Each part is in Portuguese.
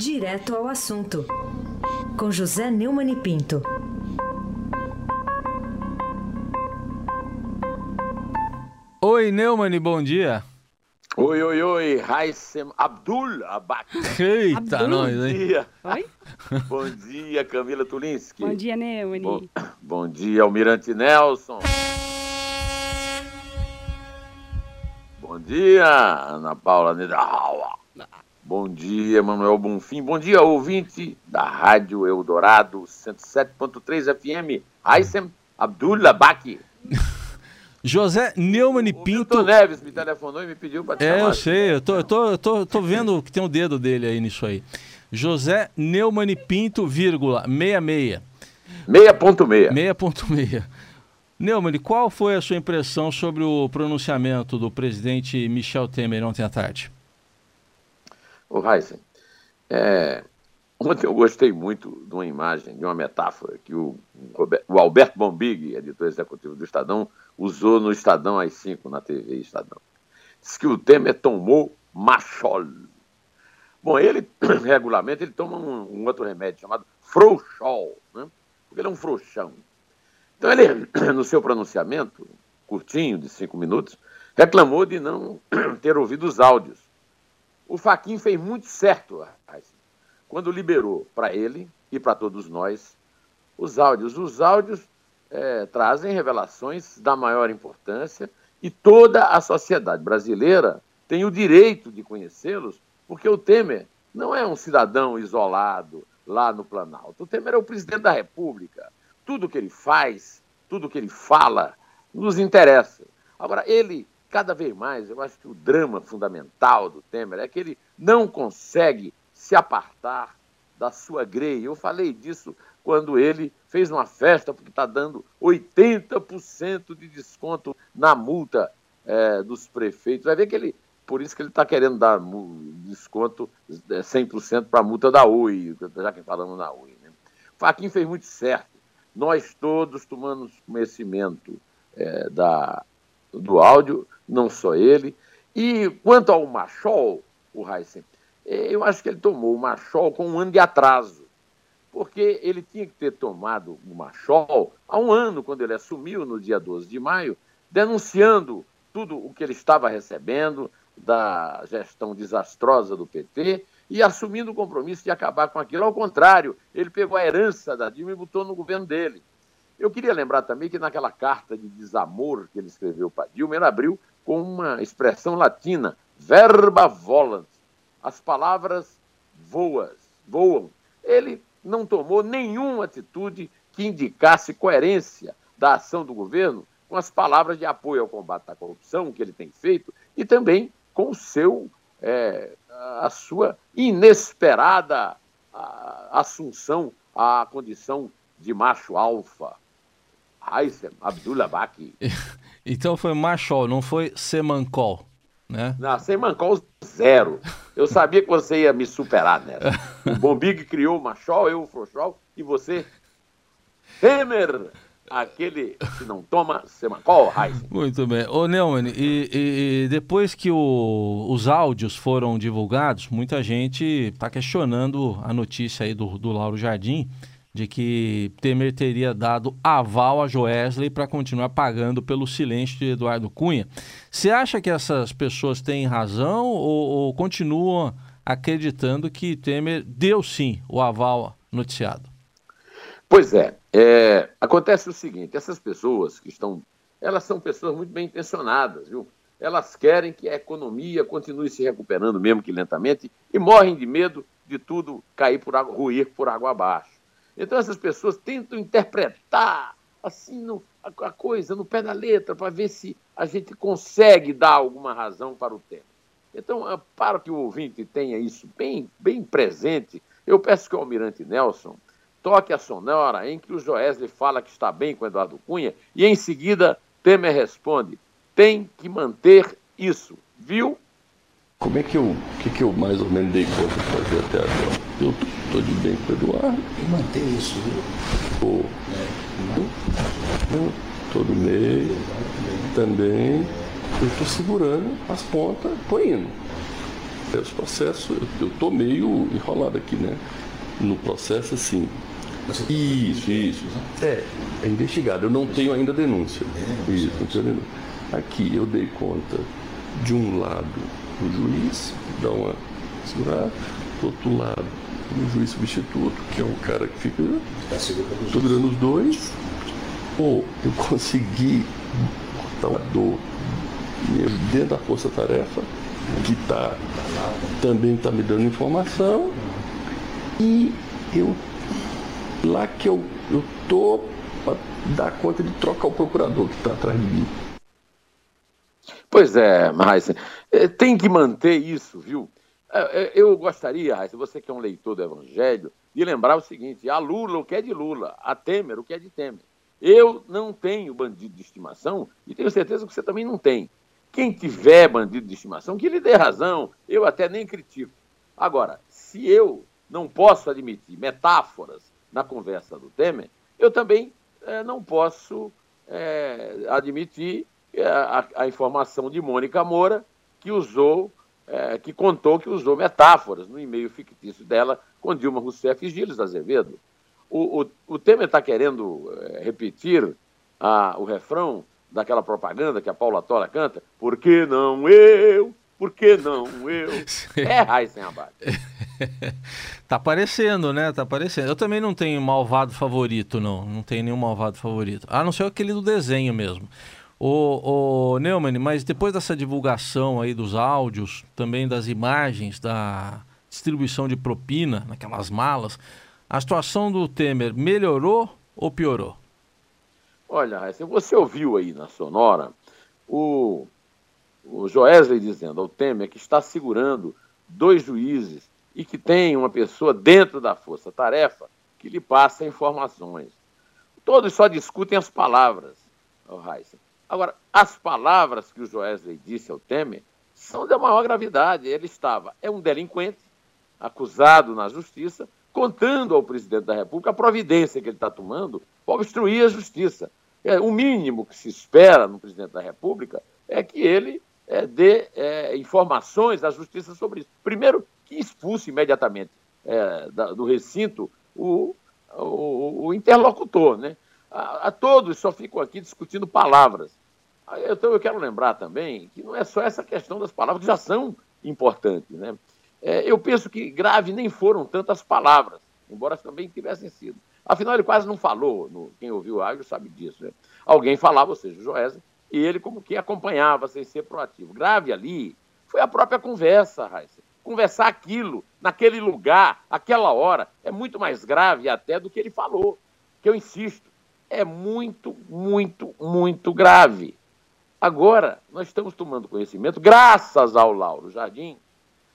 Direto ao assunto, com José Neumann e Pinto. Oi, Neumann, bom dia. Oi, oi, oi, Raissem Abdul Abak. Eita, Abdul. nós, Bom hein? dia. Oi? Bom dia, Camila Tulinski. Bom dia, Neumann. Bom, bom dia, Almirante Nelson. Bom dia, Ana Paula Niederauer. Bom dia, Manuel Bonfim. Bom dia, ouvinte da Rádio Eldorado 107.3 FM. Raissem Abdul Abak. José Neumann e O Pinto. Milton Neves me telefonou e me pediu para te É, chamar. eu sei, eu tô, eu tô, eu tô, eu tô vendo que tem o dedo dele aí nisso aí. José Neumann e Pinto, vírgula, 66. 6.6. 6.6. Neumann, qual foi a sua impressão sobre o pronunciamento do presidente Michel Temer ontem à tarde? Ô, Heisen, é, ontem eu gostei muito de uma imagem, de uma metáfora que o, o Alberto Bombig, editor executivo do Estadão, usou no Estadão às 5, na TV Estadão. Diz que o Temer tomou machol. Bom, ele, regularmente, ele toma um, um outro remédio chamado frouxol, né? porque ele é um frouxão. Então ele, no seu pronunciamento, curtinho, de cinco minutos, reclamou de não ter ouvido os áudios. O Faquin fez muito certo quando liberou para ele e para todos nós os áudios. Os áudios eh, trazem revelações da maior importância e toda a sociedade brasileira tem o direito de conhecê-los, porque o Temer não é um cidadão isolado lá no Planalto. O Temer é o presidente da República. Tudo que ele faz, tudo que ele fala, nos interessa. Agora, ele, cada vez mais, eu acho que o drama fundamental do Temer é que ele não consegue se apartar da sua greia. Eu falei disso quando ele fez uma festa, porque está dando 80% de desconto na multa eh, dos prefeitos. Vai ver que ele, por isso que ele está querendo dar desconto eh, 100% para a multa da UI, já que falamos na UI. Né? Fez muito certo. Nós todos tomamos conhecimento eh, da, do áudio, não só ele. E quanto ao Machol, o Heisen, eh, eu acho que ele tomou o Machol com um ano de atraso, porque ele tinha que ter tomado o Machol há um ano, quando ele assumiu, no dia 12 de maio, denunciando tudo o que ele estava recebendo da gestão desastrosa do PT e assumindo o compromisso de acabar com aquilo. Ao contrário, ele pegou a herança da Dilma e botou no governo dele. Eu queria lembrar também que naquela carta de desamor que ele escreveu para Dilma, ele abriu com uma expressão latina, verba volant. As palavras voas, voam. Ele não tomou nenhuma atitude que indicasse coerência da ação do governo com as palavras de apoio ao combate à corrupção que ele tem feito e também com o seu, é, a sua inesperada assunção à condição de macho alfa. Haitham Abdullah Baki. Então foi Machol, não foi Semancol, né? Não, sem mancol zero. Eu sabia que você ia me superar nessa. O Bombig criou o Machol, eu o Frouxol, e você, Temer, aquele que não toma semancol, Heisen. Muito bem. Ô Neumann, e, e- e depois que o- os áudios foram divulgados, muita gente está questionando a notícia aí do, do Lauro Jardim de que Temer teria dado aval a Joesley para continuar pagando pelo silêncio de Eduardo Cunha. Você acha que essas pessoas têm razão ou, ou continuam acreditando que Temer deu sim o aval noticiado? Pois é, é, acontece o seguinte, essas pessoas que estão, elas são pessoas muito bem intencionadas, viu? Elas querem que a economia continue se recuperando, mesmo que lentamente, e morrem de medo de tudo cair por água, ruir por água abaixo. Então essas pessoas tentam interpretar assim no- a, a coisa no pé da letra para ver se a gente consegue dar alguma razão para o tema. Então, ah, para que o ouvinte tenha isso bem, bem presente, eu peço que o Almirante Nelson toque a sonora em que o Joesley fala que está bem com Eduardo Cunha e em seguida Temer responde: tem que manter isso, viu? Como é que eu, que, que eu mais ou menos dei conta de fazer até agora? Eu tô de bem com o Eduardo, E manter isso, viu? eu tô do meio, também, eu tô segurando as pontas, tô indo. Os processos, eu estou meio enrolado aqui, né? No processo, assim. Isso, isso. É, é investigado. Eu não tenho ainda denúncia. Isso, não tenho denúncia. Aqui eu dei conta de um lado o juiz, dá uma segurada, do outro lado o juiz substituto, que é um cara que fica. Estou virando os dois. Ou eu consegui botar uma dor dentro da força-tarefa, que tá, também está me dando informação, e eu lá que eu estou para dar conta de trocar o procurador que está atrás de mim. Pois é, mas eh, tem que manter isso, viu? Eh, eh, eu gostaria, Raíssa, você que é um leitor do Evangelho, de lembrar o seguinte: a Lula o que é de Lula, a Temer o que é de Temer. Eu não tenho bandido de estimação e tenho certeza que você também não tem. Quem tiver bandido de estimação, que lhe dê razão, eu até nem critico. Agora, se eu não posso admitir metáforas na conversa do Temer, eu também é, não posso é, admitir é, a, a, informação de Mônica Moura, que usou, que contou que usou metáforas no e-mail fictício dela com Dilma Rousseff e Gilles Azevedo. O, o, o Temer está querendo repetir a, o refrão daquela propaganda que a Paula Tora canta, por que não eu? Por que não eu? É Raíssen Abad. tá aparecendo, né? Tá aparecendo. Eu também não tenho malvado favorito, não. Não tenho nenhum malvado favorito. A não ser aquele do desenho mesmo. O, o Neumann, mas depois dessa divulgação aí dos áudios, também das imagens, da distribuição de propina naquelas malas, a situação do Temer melhorou ou piorou? Olha, você ouviu aí na sonora o o Joesley dizendo ao Temer que está segurando dois juízes e que tem uma pessoa dentro da força-tarefa que lhe passa informações. Todos só discutem as palavras, Heisen. Agora, as palavras que o Joesley disse ao Temer são da maior gravidade. Ele estava, é um delinquente, acusado na justiça, contando ao presidente da República a providência que ele está tomando para obstruir a justiça. É, o mínimo que se espera no presidente da República é que ele é, dê é, informações à justiça sobre isso. Primeiro, que expulse imediatamente é, da, do recinto o, o, o interlocutor. Né? A, a, todos só ficam aqui discutindo palavras. Então, eu quero lembrar também que não é só essa questão das palavras, que já são importantes. Né? É, eu penso que grave nem foram tantas palavras, embora também tivessem sido. Afinal, ele quase não falou, no, quem ouviu o áudio sabe disso. Né? Alguém falava, ou seja, o Joésio, e ele como que acompanhava sem ser proativo. Grave ali foi a própria conversa, Raíssa. Conversar aquilo, naquele lugar, aquela hora, é muito mais grave até do que ele falou. Que eu insisto, é muito, muito, muito grave. Agora, nós estamos tomando conhecimento, graças ao Lauro Jardim,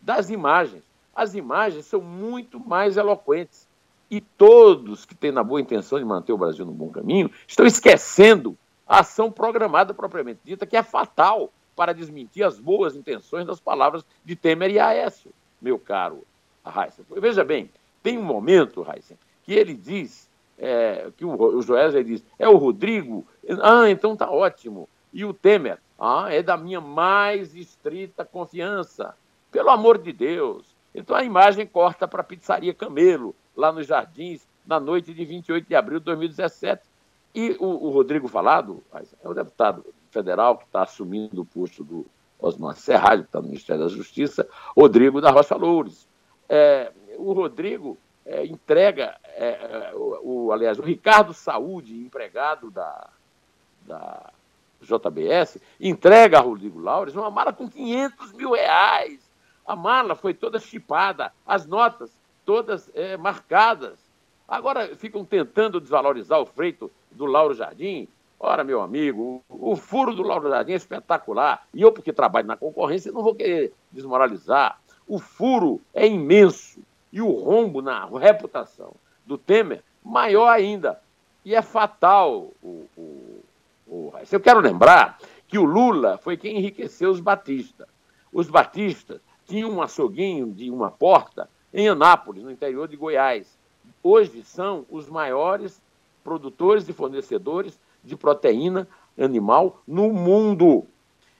das imagens. As imagens são muito mais eloquentes. E todos que têm na boa intenção de manter o Brasil no bom caminho estão esquecendo a ação programada propriamente dita, que é fatal para desmentir as boas intenções das palavras de Temer e Aécio, meu caro Heisen. Veja bem, tem um momento, Heisen, que ele diz, é, que o, o Joesley diz, é o Rodrigo, ah, então tá ótimo. E o Temer, ah, é da minha mais estrita confiança. Pelo amor de Deus. Então a imagem corta para a pizzaria Camelo, lá nos Jardins, na noite de 28 de abril de 2017. E o, o Rodrigo Falado, é o deputado federal que está assumindo o posto do Osmar Serralho, que está no Ministério da Justiça, Rodrigo da Rocha Loures. É, o Rodrigo é, entrega, é, é o, o, aliás, o Ricardo Saúde, empregado da, da JBS, entrega a Rodrigo Laures uma mala com 500 mil reais. A mala foi toda chipada, as notas todas é, marcadas. Agora ficam tentando desvalorizar o freito do Lauro Jardim. Ora, meu amigo, o, o furo do Lauro Jardim é espetacular. E eu, porque trabalho na concorrência, não vou querer desmoralizar. O furo é imenso. E o rombo na reputação do Temer, maior ainda. E é fatal o, o, o... Eu quero lembrar que o Lula foi quem enriqueceu os batistas. Os batistas tinham um açouguinho de uma porta em Anápolis, no interior de Goiás. Hoje são os maiores produtores e fornecedores de proteína animal no mundo.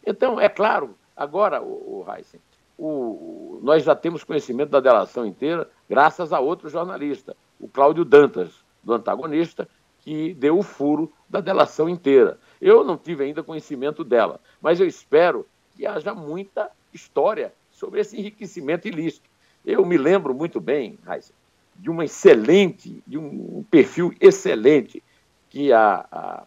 Então, é claro, agora, o, o Heisen, o, nós já temos conhecimento da delação inteira graças a outro jornalista, o Cláudio Dantas, do antagonista, que deu o furo da delação inteira. Eu não tive ainda conhecimento dela, mas eu espero que haja muita história sobre esse enriquecimento ilícito. Eu me lembro muito bem, Raíssa, de uma excelente, de um perfil excelente que a, a,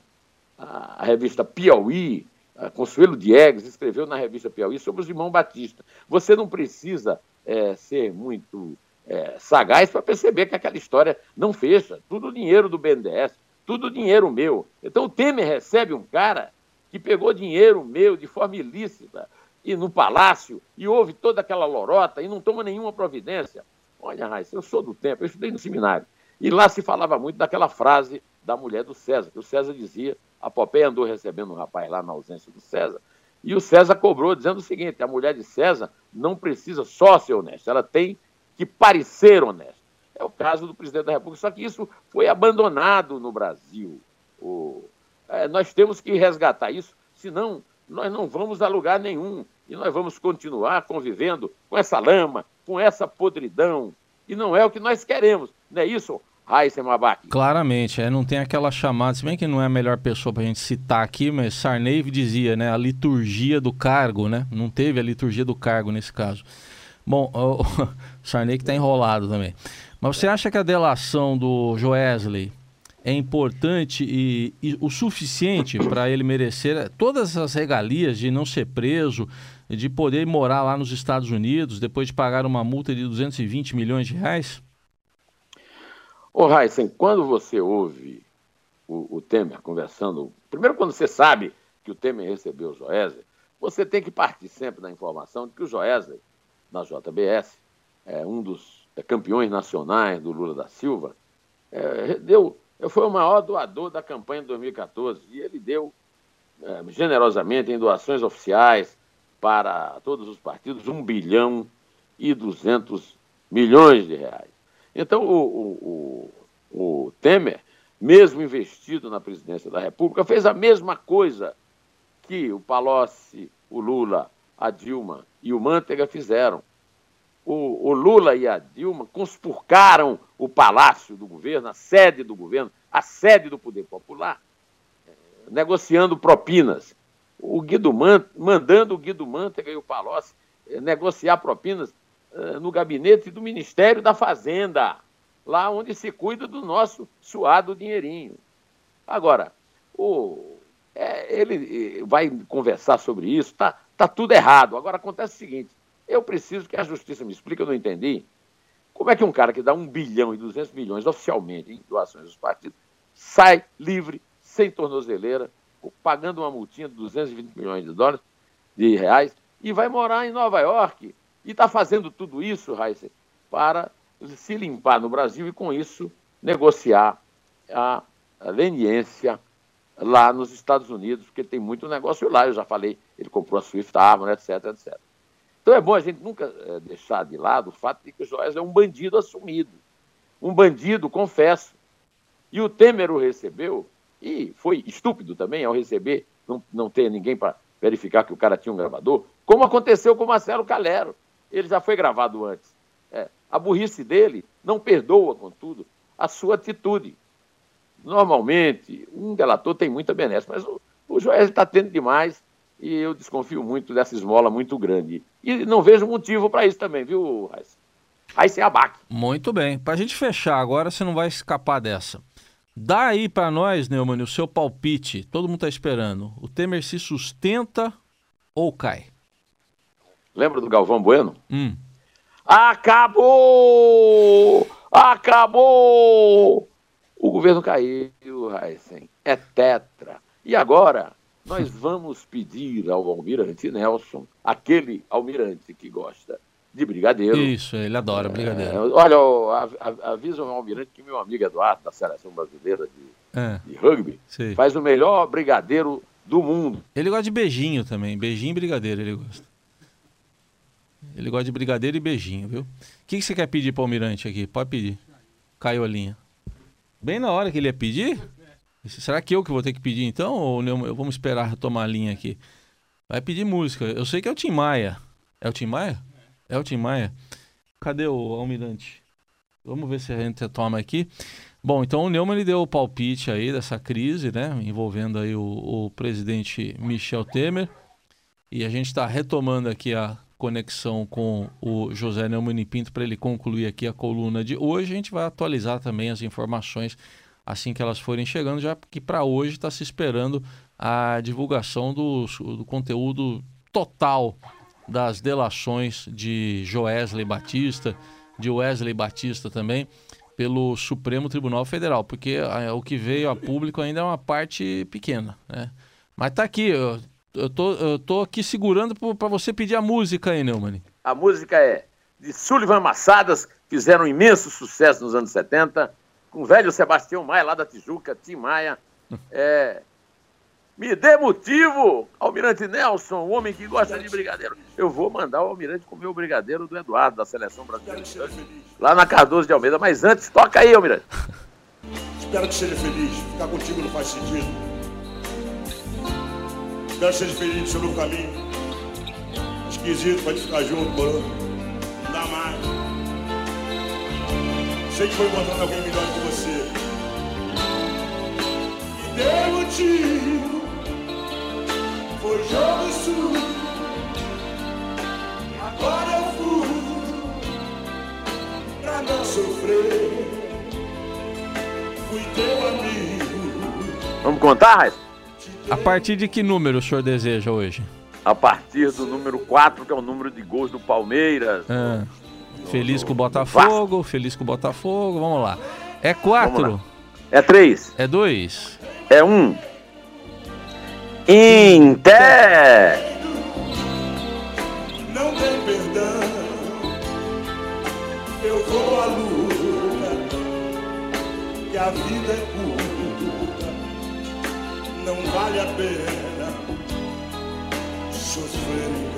a revista Piauí, Consuelo Diegues, escreveu na revista Piauí sobre os irmãos Batista. Você não precisa é, ser muito é, sagaz para perceber que aquela história não fecha. Tudo dinheiro do BNDES, tudo dinheiro meu. Então o Temer recebe um cara que pegou dinheiro meu de forma ilícita e no palácio e houve toda aquela lorota e não toma nenhuma providência. Olha, Raíssa, eu sou do tempo, eu estudei no seminário. E lá se falava muito daquela frase da mulher do César, que o César dizia, a Popéia andou recebendo um rapaz lá na ausência do César, e o César cobrou dizendo o seguinte, a mulher de César não precisa só ser honesta, ela tem que parecer honesta. É o caso do presidente da República, só que isso foi abandonado no Brasil. O, é, nós temos que resgatar isso, senão nós não vamos a lugar nenhum e nós vamos continuar convivendo com essa lama, com essa podridão. E não é o que nós queremos, não é isso, Raíssa Mabac? Claramente, é, não tem aquela chamada, se bem que não é a melhor pessoa para a gente citar aqui, mas Sarney dizia, né, a liturgia do cargo, né? Não teve a liturgia do cargo nesse caso. Bom, o Sarney que está enrolado também. Mas você acha que a delação do Joesley é importante e, e o suficiente para ele merecer todas as regalias de não ser preso, de poder morar lá nos Estados Unidos depois de pagar uma multa de 220 milhões de reais? Ô, Heisen, quando você ouve o, o, Temer conversando, primeiro quando você sabe que o Temer recebeu o Joesley, você tem que partir sempre da informação de que o Joesley, na JBS, é um dos é, campeões nacionais do Lula da Silva, é, deu, foi o maior doador da campanha de 2014 e ele deu é, generosamente em doações oficiais para todos os partidos 1 bilhão e 200 milhões de reais. Então, o, o, o Temer, mesmo investido na presidência da República, fez a mesma coisa que o Palocci, o Lula, a Dilma e o Mantega fizeram o, o, Lula e a Dilma conspurcaram o palácio do governo, a sede do governo, a sede do poder popular, eh, negociando propinas. O Guido Man, mandando o Guido Mantega e o Palocci eh, negociar propinas no gabinete do Ministério da Fazenda, lá onde se cuida do nosso suado dinheirinho. Agora, o, é, ele vai conversar sobre isso, tá, tá tudo errado. Agora acontece o seguinte: eu preciso que a justiça me explique, eu não entendi. Como é que um cara que dá 1 bilhão e 200 milhões oficialmente em doações dos partidos sai livre, sem tornozeleira, pagando uma multinha de 220 milhões de dólares, de reais, e vai morar em Nova York e está fazendo tudo isso, Raíssa, para se limpar no Brasil e, com isso, negociar a, leniência lá nos Estados Unidos, porque tem muito negócio lá. Eu já falei, ele comprou a Swift Armor, etc, etc. Então é bom a gente nunca é, deixar de lado o fato de que o Joás é um bandido assumido. Um bandido, confesso. E o Temer o recebeu, e foi estúpido também ao receber, não, não ter ninguém para verificar que o cara tinha um gravador, como aconteceu com o Marcelo Calero. Ele já foi gravado antes. É, a burrice dele não perdoa, contudo, a sua atitude. Normalmente, um delator tem muita benesse, mas o, o Joés está tendo demais e eu desconfio muito dessa esmola muito grande. E não vejo motivo para isso também, viu, Raiz? Aí você abaque. Muito bem. Para a gente fechar agora, você não vai escapar dessa. Dá aí para nós, Neumann, o seu palpite. Todo mundo está esperando. O Temer se sustenta ou cai? Lembra do Galvão Bueno? Hum. Acabou! Acabou! O governo caiu, Heisen. É tetra. E agora? nós vamos pedir ao almirante Nelson, aquele almirante que gosta de brigadeiro. Isso, ele adora brigadeiro. É, olha, avisa o almirante que meu amigo Eduardo, da seleção brasileira de, é. de rugby, Sim. faz o melhor brigadeiro do mundo. Ele gosta de beijinho também, beijinho e brigadeiro ele gosta. Ele gosta de brigadeiro e beijinho, viu? O que, que você quer pedir para o almirante aqui? Pode pedir. Caiolinha. Bem na hora que ele ia pedir? Será que eu que vou ter que pedir então? Ou eu, vamos esperar tomar a linha aqui? Vai pedir música. Eu sei que é o Tim Maia. É o Tim Maia? É o Tim Maia? Cadê o almirante? Vamos ver se a gente toma aqui. Bom, então o Neumann ele deu o palpite aí dessa crise, né, envolvendo aí o, o presidente Michel Temer. E a gente está retomando aqui a conexão com o José Neumann Pinto para ele concluir aqui a coluna de hoje. A gente vai atualizar também as informações assim que elas forem chegando, já que para hoje está se esperando a divulgação do, do conteúdo total das delações de Joesley Batista, de Wesley Batista também, pelo Supremo Tribunal Federal, porque a, o que veio a público ainda é uma parte pequena, né? Mas tá aqui, eu, tô, eu tô aqui segurando para você pedir a música aí, Neumann. A música é de Sullivan Massadas, fizeram um imenso sucesso nos anos 70, com o velho Sebastião Maia, lá da Tijuca, Tim Maia. É, me dê motivo, Almirante Nelson, o homem que gosta de brigadeiro. Eu vou mandar o Almirante comer o brigadeiro do Eduardo, da seleção brasileira. Lá na Cardoso de Almeida. Mas antes, toca aí, Almirante. Espero que seja feliz. Ficar contigo não faz sentido. Espero que seja feliz no seu meu caminho. Esquisito pra te ficar junto, mano. Não dá mais. Sei que foi encontrando alguém melhor que você. Me dê motivo foi jogo sujo. Agora eu fui pra não sofrer. Fui teu amigo. Vamos contar, Raiz? A partir de que número o senhor deseja hoje? A partir do número 4, que é o número de gols do Palmeiras. Ah, feliz com o Botafogo, feliz com o Botafogo, vamos lá. É 4? É 3. É 2? É 1. Um. Inter! Não tem perdão, eu vou à luta, que a vida é vale a pena. Sofrer